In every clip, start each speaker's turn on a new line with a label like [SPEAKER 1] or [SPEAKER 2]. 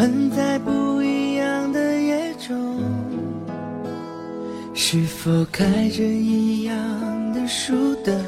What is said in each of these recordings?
[SPEAKER 1] 们在不一样的夜中，是否开着一样的书灯？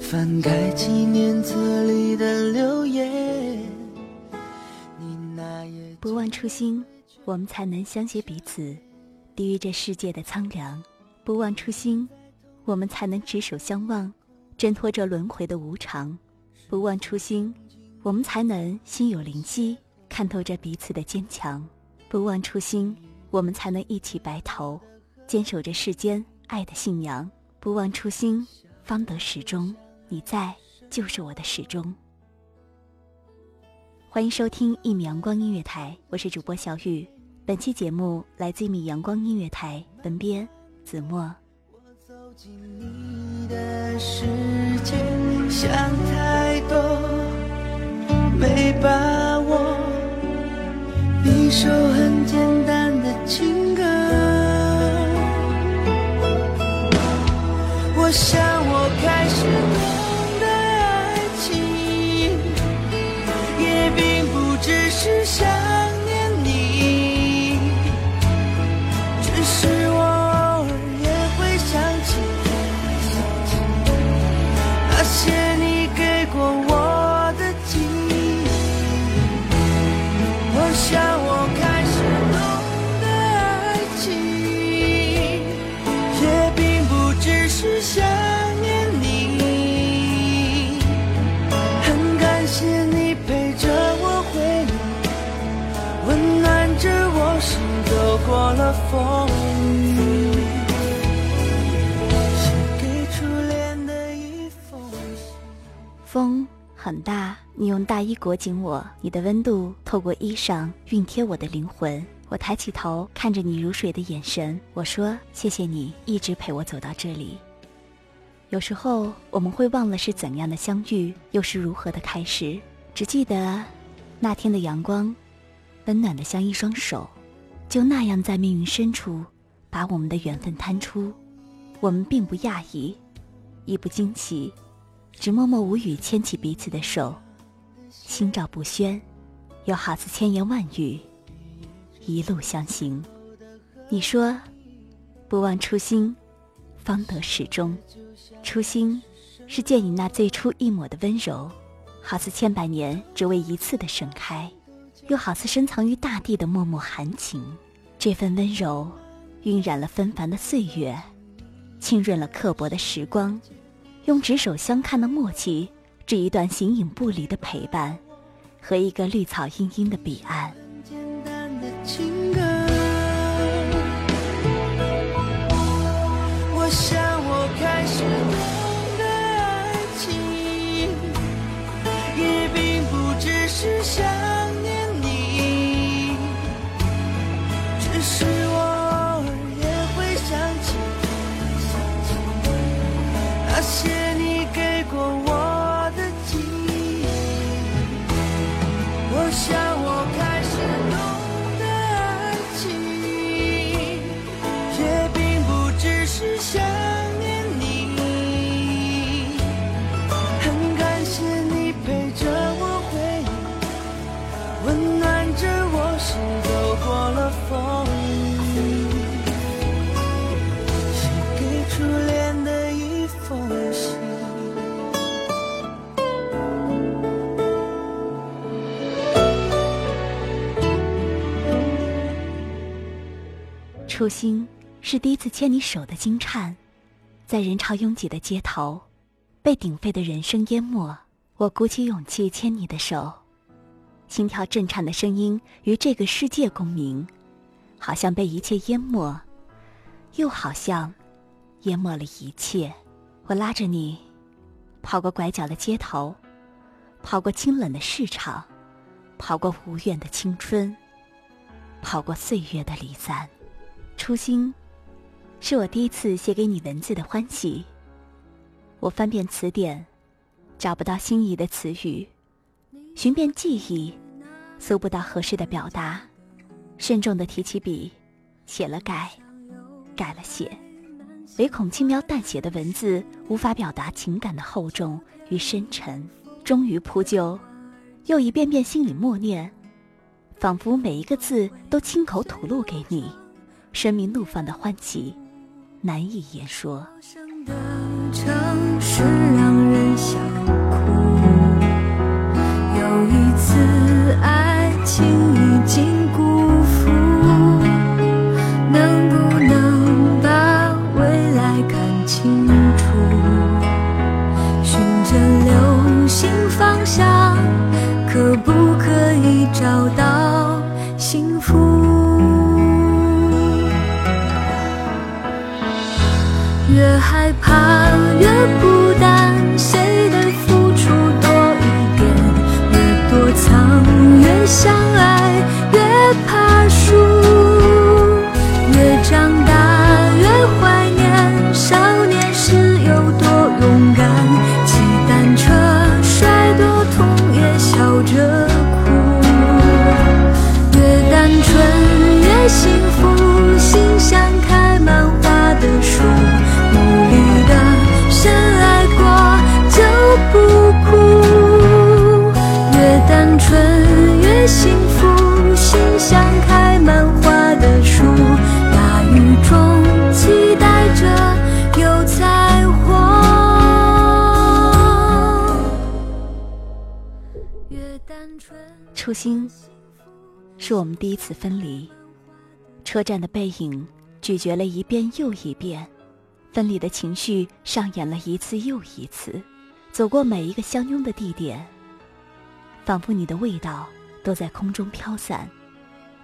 [SPEAKER 1] 翻开纪念册里的留言，你那夜
[SPEAKER 2] 不忘初心，我们才能相携彼此，抵御这世界的苍凉；不忘初心，我们才能执手相望，挣脱这轮回的无常；不忘初心，我们才能心有灵犀，看透着彼此的坚强；不忘初心，我们才能一起白头，坚守着世间爱的信仰；不忘初心，方得始终。你在，就是我的始终。欢迎收听一米阳光音乐台，我是主播小雨。本期节目来自一米阳光音乐台，文编子墨。
[SPEAKER 1] 我走进你的世界，想太多，没把握。一首很简单的情歌，我想我开始风雨。写给初恋的一封信。
[SPEAKER 2] 风很大，你用大衣裹紧我，你的温度透过衣裳熨贴我的灵魂。我抬起头看着你如水的眼神，我说：“谢谢你一直陪我走到这里。”有时候我们会忘了是怎样的相遇，又是如何的开始，只记得那天的阳光，温暖的像一双手，就那样在命运深处把我们的缘分摊出。我们并不讶异，亦不惊奇，只默默无语牵起彼此的手，心照不宣，又好似千言万语，一路相行。你说，不忘初心，方得始终。初心是见你那最初一抹的温柔，好似千百年只为一次的盛开，又好似深藏于大地的脉脉含情。这份温柔，晕染了纷繁的岁月，浸润了刻薄的时光，用执手相看的默契，织一段形影不离的陪伴，和一个绿草茵茵的彼岸。
[SPEAKER 1] 我想我开始懂得爱情，也并不只是想初
[SPEAKER 2] 心是第一次牵你手的惊颤，在人潮拥挤的街头，被鼎沸的人声淹没。我鼓起勇气牵你的手，心跳震颤的声音与这个世界共鸣，好像被一切淹没，又好像淹没了一切。我拉着你，跑过拐角的街头，跑过清冷的市场，跑过无怨的青春，跑过岁月的离散。初心，是我第一次写给你文字的欢喜。我翻遍词典，找不到心仪的词语；寻遍记忆，搜不到合适的表达。慎重的提起笔，写了改，改了写，唯恐轻描淡写的文字无法表达情感的厚重与深沉。终于铺就，又一遍遍心里默念，仿佛每一个字都亲口吐露给你。生命怒放的欢喜，难以言说。
[SPEAKER 3] 陌生的城市让人想哭，有一次爱情已经辜负，能不能把未来看清楚？循着流星方向，可不可以找到不心，
[SPEAKER 2] 是我们第一次分离。车站的背影咀嚼了一遍又一遍，分离的情绪上演了一次又一次。走过每一个相拥的地点，仿佛你的味道都在空中飘散。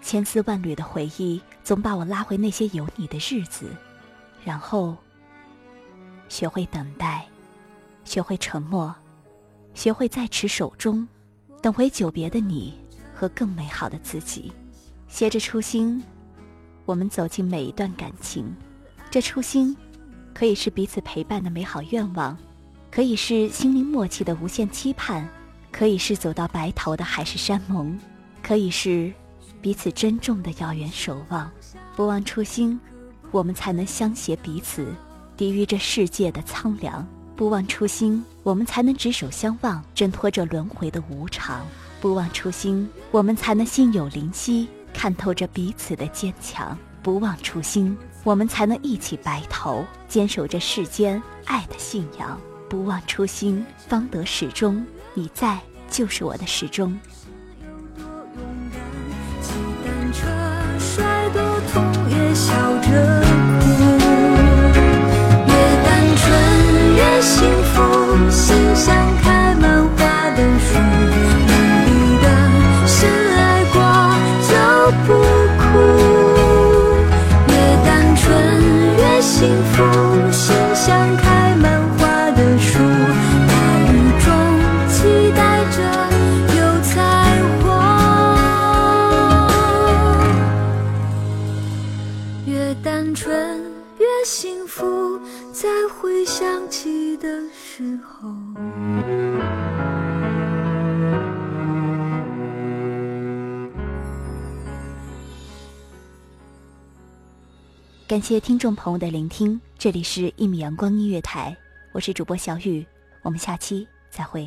[SPEAKER 2] 千丝万缕的回忆总把我拉回那些有你的日子，然后学会等待，学会沉默，学会在持手中，等回久别的你和更美好的自己。携着初心，我们走进每一段感情。这初心，可以是彼此陪伴的美好愿望，可以是心灵默契的无限期盼，可以是走到白头的海誓山盟，可以是彼此珍重的遥远守望。不忘初心，我们才能相携彼此，抵御这世界的苍凉。不忘初心，我们才能执手相望，挣脱这轮回的无常。不忘初心，我们才能心有灵犀，看透这彼此的坚强。不忘初心，我们才能一起白头，坚守这世间爱的信仰。不忘初心，方得始终。你在，就是我的始终。
[SPEAKER 3] 越单纯越幸福，心像开春越幸福再回想起的时候。
[SPEAKER 2] 感谢听众朋友的聆听这里是一米阳光音乐台我是主播小雨我们下期再会。